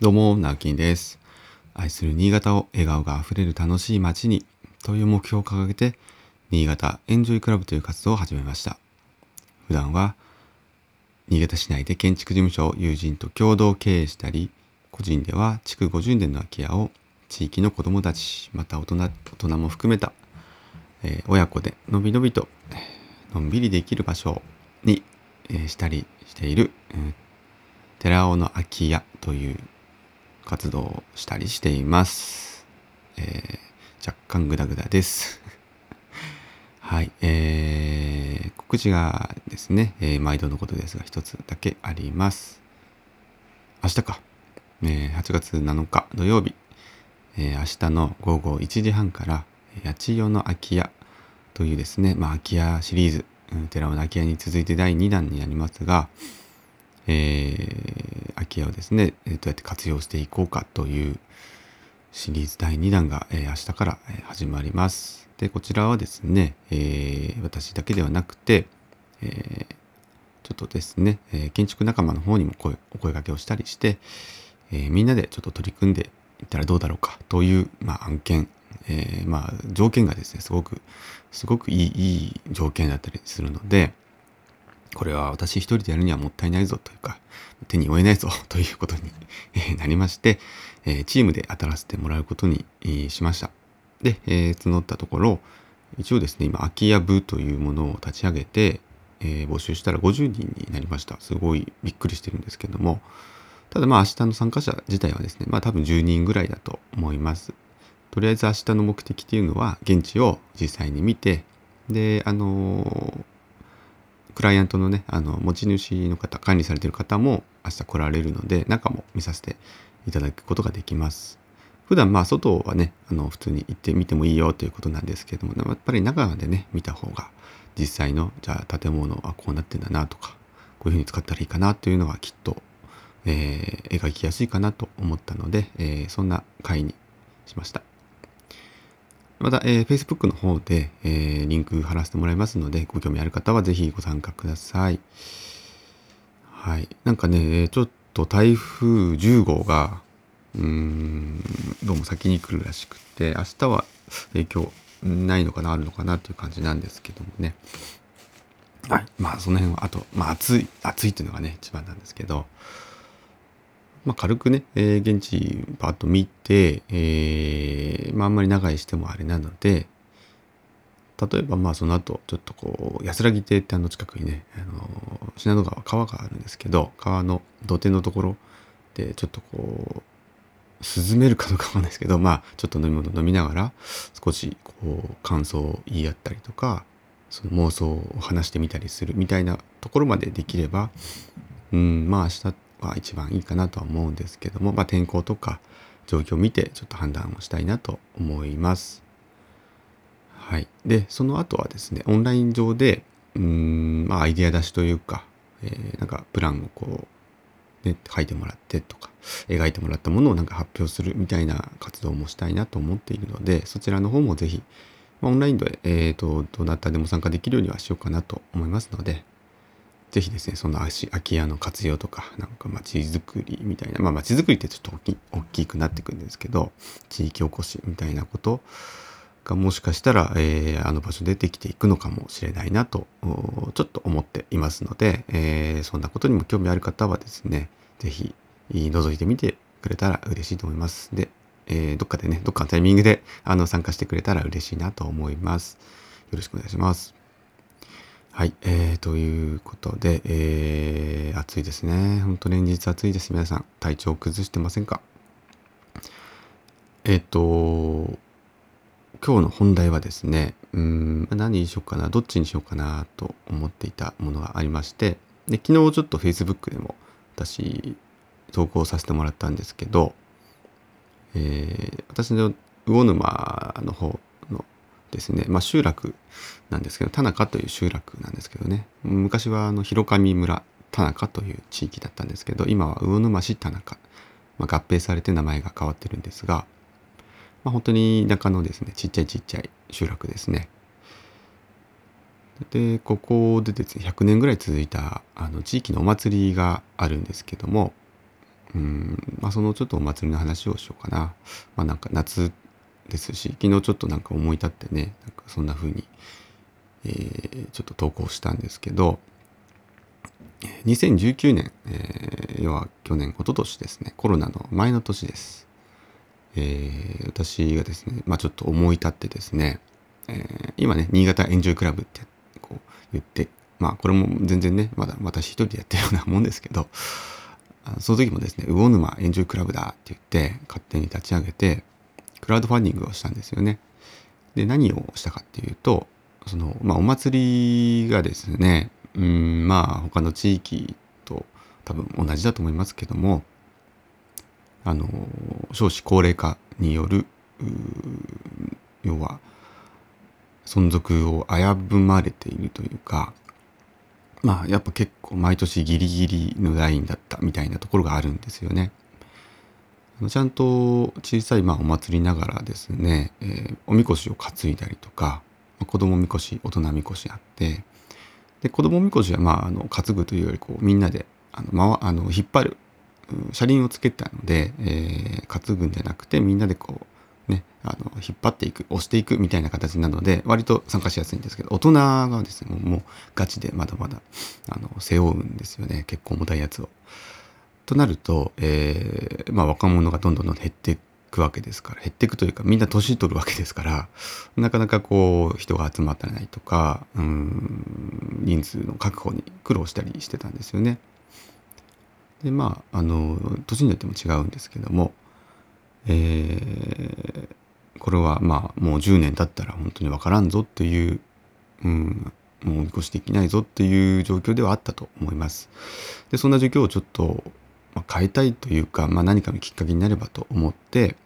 どうも、直樹です。愛する新潟を笑顔があふれる楽しい街にという目標を掲げて、新潟エンジョイクラブという活動を始めました。普段は、新潟市内で建築事務所を友人と共同経営したり、個人では築50年の空き家を地域の子どもたち、また大人大人も含めた、えー、親子でのびのびとのんびりできる場所に、えー、したりしている、えー、寺尾の空き家という活動をしたりしています。えー、若干グダグダです。はい、えー、告知がですね、えー、毎度のことですが一つだけあります。明日か、えー、8月7日土曜日、えー、明日の午後1時半から八千代の空き家というですね、まあ、空き家シリーズ、うん、寺尾の空き家に続いて第2弾になりますが、えー、空き家をですね、どうやって活用していこうかというシリーズ第2弾が、えー、明日から始まります。で、こちらはですね、えー、私だけではなくて、えー、ちょっとですね、え、建築仲間の方にも声お声掛けをしたりして、え、みんなでちょっと取り組んでいったらどうだろうかという、まあ、案件、え、まあ条件がですねすごくすごくいいいい条件だったりするので、これは私一人でやるにはもったいないぞというか、手に負えないぞ ということになりまして、チームで当たらせてもらうことにしました。で、え募ったところ、一応ですね、今、空き家部というものを立ち上げて、えー、募集したら50人になりました。すごいびっくりしてるんですけども、ただまあ明日の参加者自体はですね、まあ多分10人ぐらいだと思います。とりあえず明日の目的っていうのは、現地を実際に見て、で、あのークライアントのね、あの、持ち主の方、管理されてる方も明日来られるので、中も見させていただくことができます。普段まあ外はね、あの、普通に行ってみてもいいよということなんですけども、やっぱり中でね、見た方が、実際の、じゃあ建物はこうなってんだなとか、こういうふうに使ったらいいかなというのはきっと、えー、描きやすいかなと思ったので、えー、そんな回にしました。また、えー、Facebook の方で、えー、リンク貼らせてもらいますので、ご興味ある方はぜひご参加ください。はい。なんかね、ちょっと台風10号が、うーん、どうも先に来るらしくて、明日は影響ないのかな、あるのかなという感じなんですけどもね。はい。まあ、その辺は、あと、まあ、暑い、暑いっていうのがね、一番なんですけど、まあ、軽くね、えー、現地パッと見て、えー、まあ、あんまり長居してもあれなので、例えばまあその後ちょっとこう安らぎ亭ってあの近くにね、あの信濃川川があるんですけど川の土手のところでちょっとこう涼めるかどうかわかんないですけどまあちょっと飲み物飲みながら少しこう感想を言い合ったりとかその妄想を話してみたりするみたいなところまでできればうんまあ明日が一番いいかなとは思うんですけども、まあ、天候とか状況を見てちょっと判断をしたいなと思います。はい。で、その後はですね、オンライン上で、うん、まあ、アイデア出しというか、えー、なんかプランをこう、ね、書いてもらってとか、描いてもらったものをなんか発表するみたいな活動もしたいなと思っているので、そちらの方もぜひ、まあ、オンラインで、えっ、ー、と、どなたでも参加できるようにはしようかなと思いますので、ぜひですね、その空き家の活用とか、なんか街づくりみたいな、まあ街づくりってちょっと大き大きくなってくるんですけど、地域おこしみたいなことがもしかしたら、えー、あの場所でできていくのかもしれないなと、ちょっと思っていますので、えー、そんなことにも興味ある方はですね、ぜひ覗いてみてくれたら嬉しいと思います。で、えー、どっかでね、どっかのタイミングであの参加してくれたら嬉しいなと思います。よろしくお願いします。はい、えー、ということで、えー、暑いですね。ほんと連日暑いです。皆さん、体調崩してませんか？えっ、ー、と、今日の本題はですね、うん、何にしようかな、どっちにしようかなと思っていたものがありまして、で、昨日ちょっと Facebook でも私、投稿させてもらったんですけど、えー、私の魚沼の方ですね、まあ、集落なんですけど田中という集落なんですけどね。昔はあの広上村田中という地域だったんですけど今は魚沼市田中、まあ、合併されて名前が変わってるんですが、まあ、本当に田舎のですねちっちゃいちっちゃい集落ですね。でここでですね100年ぐらい続いたあの地域のお祭りがあるんですけどもうんまあそのちょっとお祭りの話をしようかな。まあなんか夏ですし昨日ちょっとなんか思い立ってねなんかそんな風に、えー、ちょっと投稿したんですけど2019年、えー、要は去年一昨年ですねコロナの前の年です、えー、私がですねまあちょっと思い立ってですね、えー、今ね新潟エンジョイクラブってこう言ってまあこれも全然ねまだ私一人でやってるようなもんですけどその時もですね魚沼エンジョイクラブだって言って勝手に立ち上げてクラウドファンディングをしたんですよねで何をしたかっていうとそのまあお祭りがですねうんまあ他の地域と多分同じだと思いますけどもあの少子高齢化による要は存続を危ぶまれているというかまあやっぱ結構毎年ギリギリのラインだったみたいなところがあるんですよね。ちゃんと小さいまあお祭りながらですね、えー、おみこしを担いだりとか子供みこし大人みこしあってで子供みこしはまああの担ぐというよりこうみんなであの、ま、あの引っ張る車輪をつけたので、えー、担ぐんじゃなくてみんなでこうねあの引っ張っていく押していくみたいな形なので割と参加しやすいんですけど大人がですねもうガチでまだまだあの背負うんですよね結構重たいやつを。となると、えーまあ、若者がどんどんどん減っていくわけですから減っていくというかみんな年取るわけですからなかなかこう人が集まってないとかうん人数の確保に苦労したりしてたんですよね。でまああの年によっても違うんですけども、えー、これはまあもう10年経ったら本当に分からんぞっていう、うん、もう見越しできないぞっていう状況ではあったと思います。でそんな状況をちょっと、変えたいというか、まあ、何かのきっかけになればと思って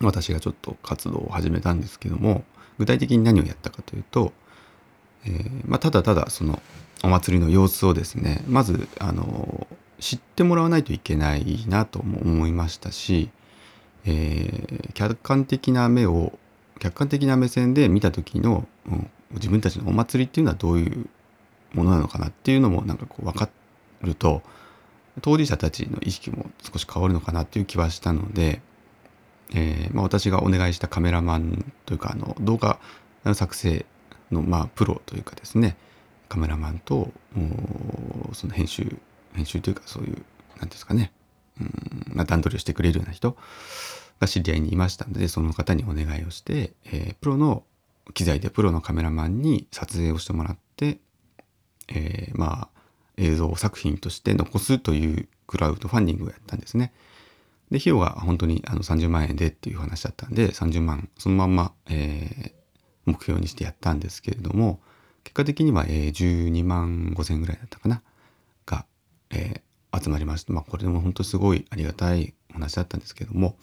私がちょっと活動を始めたんですけども具体的に何をやったかというと、えー、まあ、ただただそのお祭りの様子をですねまずあの知ってもらわないといけないなとも思いましたし、えー、客観的な目を客観的な目線で見た時の、うん、自分たちのお祭りっていうのはどういうものなのかなっていうのもなんかこう分かると当事者たちの意識も少し変わるのかなっていう気はしたので、えーまあ、私がお願いしたカメラマンというかあの動画作成の、まあ、プロというかですねカメラマンとその編集編集というかそういう何ですかねうん段取りをしてくれるような人が知り合いにいましたのでその方にお願いをして、えー、プロの機材でプロのカメラマンに撮影をしてもらって、えー、まあ映像作品として残すというクラウドファンディングをやったんですね。で、費用が本当にあの30万円でっていう話だったんで、30万そのまんま、えー、目標にしてやったんですけれども、結果的には、えー、12万5千ぐらいだったかな、が、えー、集まりました。まあ、これでも本当すごいありがたいお話だったんですけども、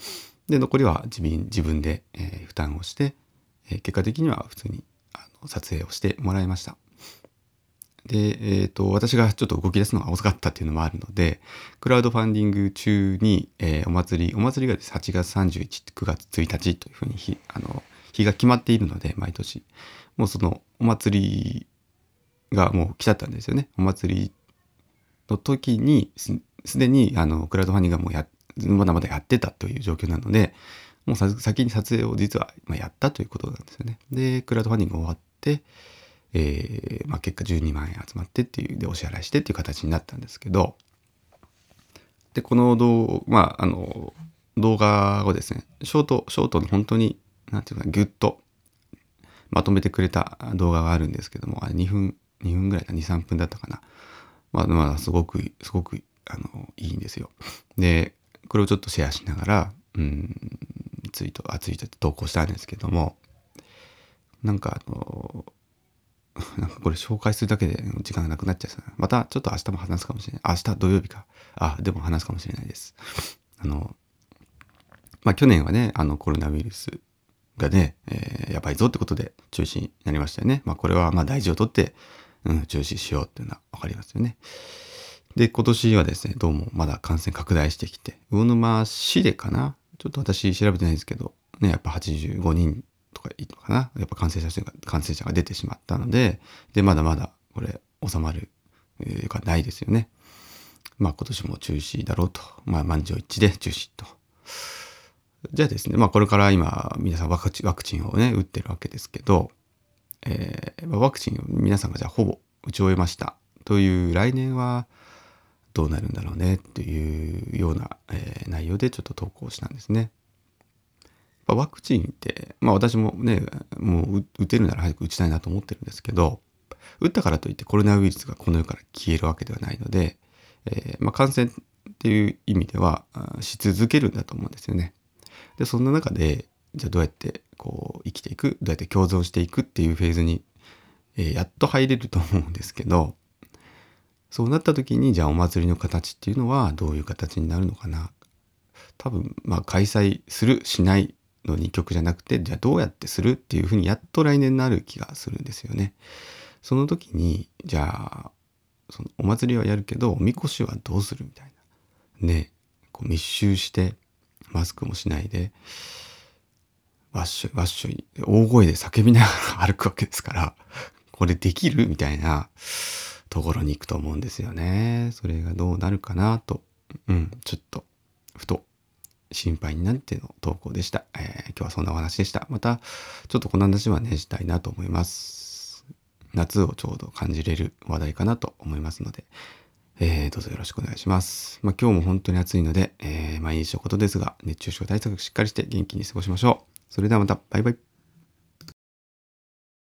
で、残りは自分自分で、えー、負担をして、えー、結果的には普通にあの撮影をしてもらいました。で、えっ、ー、と、私がちょっと動き出すのが遅かったっていうのもあるので、クラウドファンディング中に、えー、お祭り、お祭りがです8月31、9月1日というふうに日、あの、日が決まっているので、毎年。もうそのお祭りがもう来ちゃったんですよね。お祭りの時にす、でに、あの、クラウドファンディングがもうや、まだまだやってたという状況なので、もう先に撮影を実はやったということなんですよね。で、クラウドファンディング終わって、えー、まあ、結果12万円集まってっていうでお支払いしてっていう形になったんですけどでこの動,、まあ、あの動画をですねショートショートの本当に何て言うかギュッとまとめてくれた動画があるんですけどもあれ2分2分ぐらいだ23分だったかな。まあまあすごくすごくあのいいんですよ。でこれをちょっとシェアしながらうんツイートあツイート投稿したんですけどもなんかあのなんかこれ紹介するだけで時間がなくなっちゃう。またちょっと明日も話すかもしれない。明日土曜日か。あ、でも話すかもしれないです。あの、まあ去年はね、あのコロナウイルスがね、えー、やばいぞってことで中止になりましたよね。まあこれはまあ大事をとって、うん、中止しようっていうのはわかりますよね。で、今年はですね、どうもまだ感染拡大してきて、魚沼市でかな？ちょっと私調べてないですけど、ね、やっぱ85人かいいのかな？やっぱ感染者数が感染者が出てしまったのででまだまだこれ収まる、えー、がないですよね。まあ今年も中止だろうと。まあ満場一致で中止と。じゃあですね、まあこれから今皆さんワクチンワクチンをね、打ってるわけですけど、えー、ワクチンを皆さんがじゃあほぼ打ち終えましたという来年はどうなるんだろうね？っていうような、えー、内容でちょっと投稿したんですね。ワクチンって、まあ私もね、もう打てるなら早く打ちたいなと思ってるんですけど、打ったからといってコロナウイルスがこの世から消えるわけではないので、えー、まあ、感染っていう意味ではし続けるんだと思うんですよね。で、そんな中で、じゃあどうやってこう生きていく、どうやって共存していくっていうフェーズに、えー、やっと入れると思うんですけど、そうなった時にじゃあお祭りの形っていうのはどういう形になるのかな。多分、まあ開催する、しないの2曲じゃなくて、じゃあどうやってするっていうふうにやっと来年になる気がするんですよね。その時に、じゃあ、そのお祭りはやるけど、おみこしはどうするみたいな。ね、こう密集して、マスクもしないで、わっしょいわっしょい、大声で叫びながら歩くわけですから、これできるみたいなところに行くと思うんですよね。それがどうなるかなと、うん、ちょっと、ふと心配になっての投稿でした。えー、今日はそんなお話でした。また、ちょっとこの話はね、したいなと思います。夏をちょうど感じれる話題かなと思いますので、えー、どうぞよろしくお願いします。まあ、今日も本当に暑いので、えー、毎日のことですが、熱中症対策しっかりして元気に過ごしましょう。それではまた、バイバイ。